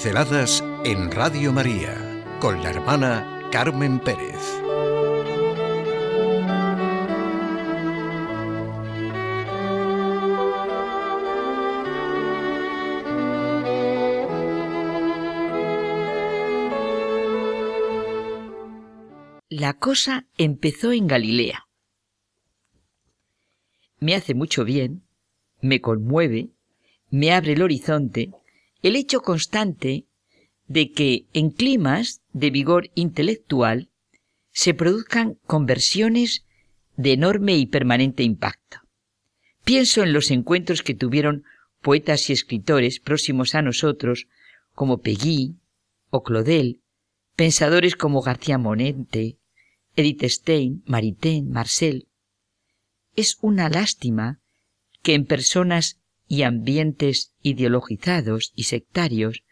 Pinceladas en Radio María con la hermana Carmen Pérez. La cosa empezó en Galilea. Me hace mucho bien, me conmueve, me abre el horizonte el hecho constante de que en climas de vigor intelectual se produzcan conversiones de enorme y permanente impacto. Pienso en los encuentros que tuvieron poetas y escritores próximos a nosotros, como Peguy o Claudel, pensadores como García Monente, Edith Stein, Maritain, Marcel. Es una lástima que en personas y ambientes ideologizados y sectarios,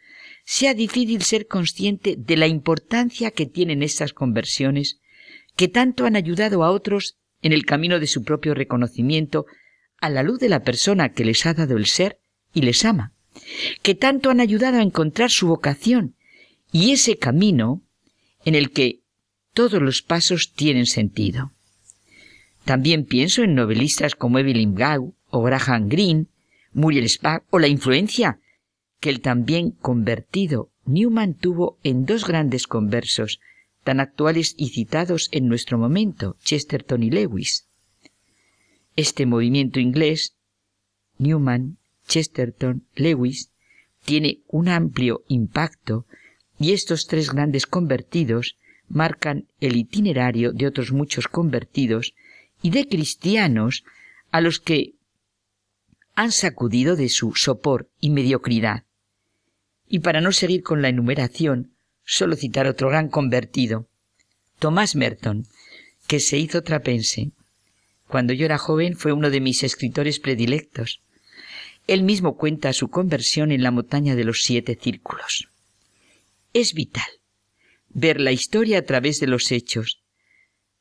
sea difícil ser consciente de la importancia que tienen estas conversiones que tanto han ayudado a otros en el camino de su propio reconocimiento a la luz de la persona que les ha dado el ser y les ama, que tanto han ayudado a encontrar su vocación y ese camino en el que todos los pasos tienen sentido. También pienso en novelistas como Evelyn Gau o Graham Greene, Muriel Spack o la influencia que el también convertido Newman tuvo en dos grandes conversos, tan actuales y citados en nuestro momento, Chesterton y Lewis. Este movimiento inglés, Newman, Chesterton, Lewis, tiene un amplio impacto y estos tres grandes convertidos marcan el itinerario de otros muchos convertidos y de cristianos a los que han sacudido de su sopor y mediocridad. Y para no seguir con la enumeración, solo citar otro gran convertido, Tomás Merton, que se hizo trapense. Cuando yo era joven fue uno de mis escritores predilectos. Él mismo cuenta su conversión en la montaña de los siete círculos. Es vital ver la historia a través de los hechos,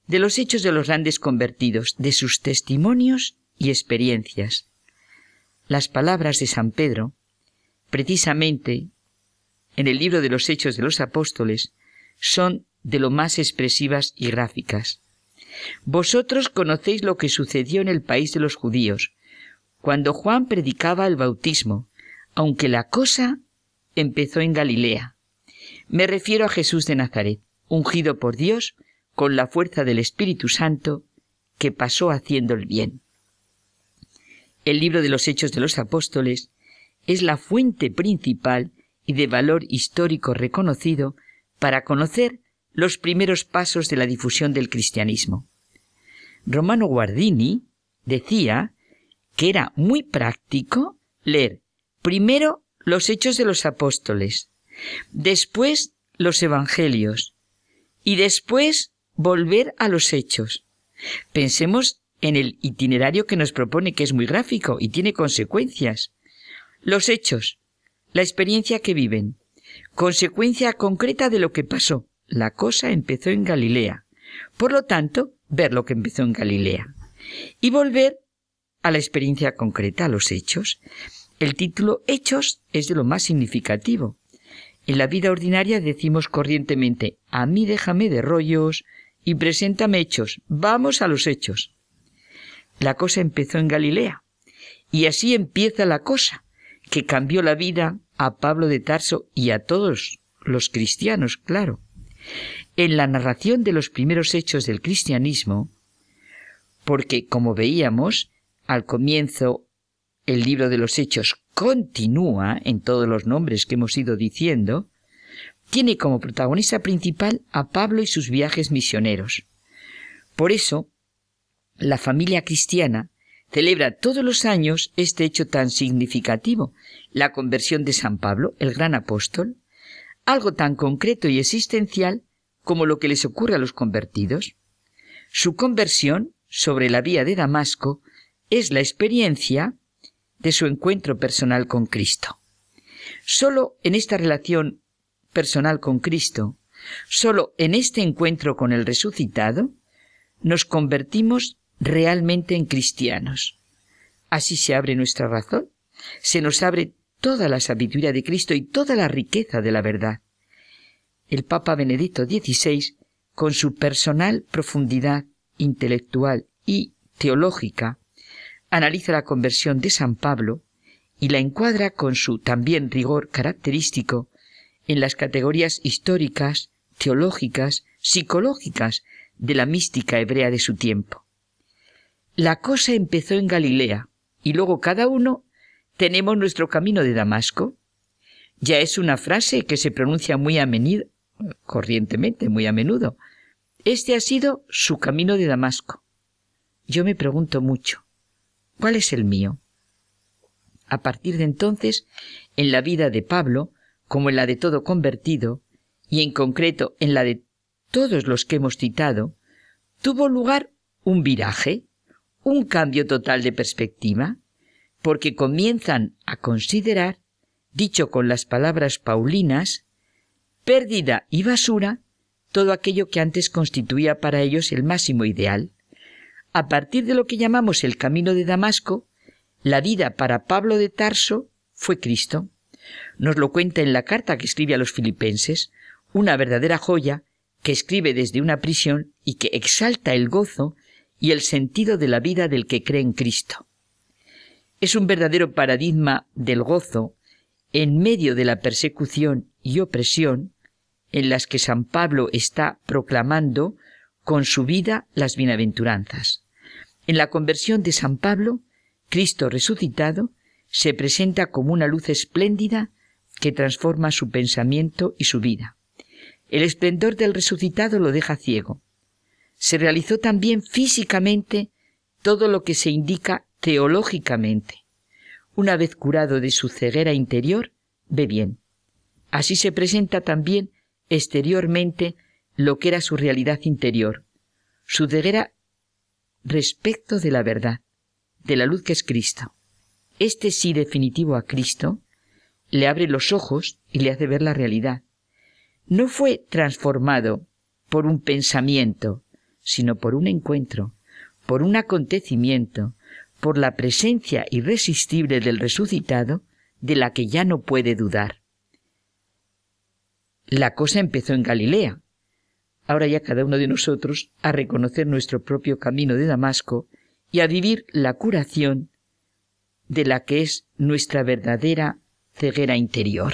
de los hechos de los grandes convertidos, de sus testimonios y experiencias las palabras de San Pedro, precisamente en el libro de los Hechos de los Apóstoles, son de lo más expresivas y gráficas. Vosotros conocéis lo que sucedió en el país de los judíos, cuando Juan predicaba el bautismo, aunque la cosa empezó en Galilea. Me refiero a Jesús de Nazaret, ungido por Dios con la fuerza del Espíritu Santo, que pasó haciendo el bien el libro de los Hechos de los Apóstoles, es la fuente principal y de valor histórico reconocido para conocer los primeros pasos de la difusión del cristianismo. Romano Guardini decía que era muy práctico leer primero los Hechos de los Apóstoles, después los Evangelios y después volver a los Hechos. Pensemos en el itinerario que nos propone, que es muy gráfico y tiene consecuencias. Los hechos, la experiencia que viven, consecuencia concreta de lo que pasó. La cosa empezó en Galilea. Por lo tanto, ver lo que empezó en Galilea. Y volver a la experiencia concreta, a los hechos. El título Hechos es de lo más significativo. En la vida ordinaria decimos corrientemente, a mí déjame de rollos y preséntame hechos. Vamos a los hechos. La cosa empezó en Galilea. Y así empieza la cosa, que cambió la vida a Pablo de Tarso y a todos los cristianos, claro. En la narración de los primeros hechos del cristianismo, porque, como veíamos, al comienzo el libro de los hechos continúa en todos los nombres que hemos ido diciendo, tiene como protagonista principal a Pablo y sus viajes misioneros. Por eso, la familia cristiana celebra todos los años este hecho tan significativo, la conversión de San Pablo, el gran apóstol, algo tan concreto y existencial como lo que les ocurre a los convertidos. Su conversión sobre la vía de Damasco es la experiencia de su encuentro personal con Cristo. Solo en esta relación personal con Cristo, solo en este encuentro con el resucitado, nos convertimos realmente en cristianos. Así se abre nuestra razón, se nos abre toda la sabiduría de Cristo y toda la riqueza de la verdad. El Papa Benedicto XVI, con su personal profundidad intelectual y teológica, analiza la conversión de San Pablo y la encuadra con su también rigor característico en las categorías históricas, teológicas, psicológicas de la mística hebrea de su tiempo. La cosa empezó en Galilea y luego cada uno tenemos nuestro camino de Damasco. Ya es una frase que se pronuncia muy a menudo, corrientemente, muy a menudo. Este ha sido su camino de Damasco. Yo me pregunto mucho, ¿cuál es el mío? A partir de entonces, en la vida de Pablo, como en la de todo convertido, y en concreto en la de todos los que hemos citado, tuvo lugar un viraje, un cambio total de perspectiva, porque comienzan a considerar, dicho con las palabras paulinas, pérdida y basura todo aquello que antes constituía para ellos el máximo ideal. A partir de lo que llamamos el camino de Damasco, la vida para Pablo de Tarso fue Cristo. Nos lo cuenta en la carta que escribe a los filipenses, una verdadera joya que escribe desde una prisión y que exalta el gozo y el sentido de la vida del que cree en Cristo. Es un verdadero paradigma del gozo en medio de la persecución y opresión en las que San Pablo está proclamando con su vida las bienaventuranzas. En la conversión de San Pablo, Cristo resucitado se presenta como una luz espléndida que transforma su pensamiento y su vida. El esplendor del resucitado lo deja ciego. Se realizó también físicamente todo lo que se indica teológicamente. Una vez curado de su ceguera interior, ve bien. Así se presenta también exteriormente lo que era su realidad interior, su ceguera respecto de la verdad, de la luz que es Cristo. Este sí definitivo a Cristo le abre los ojos y le hace ver la realidad. No fue transformado por un pensamiento, sino por un encuentro, por un acontecimiento, por la presencia irresistible del resucitado, de la que ya no puede dudar. La cosa empezó en Galilea. Ahora ya cada uno de nosotros a reconocer nuestro propio camino de Damasco y a vivir la curación de la que es nuestra verdadera ceguera interior.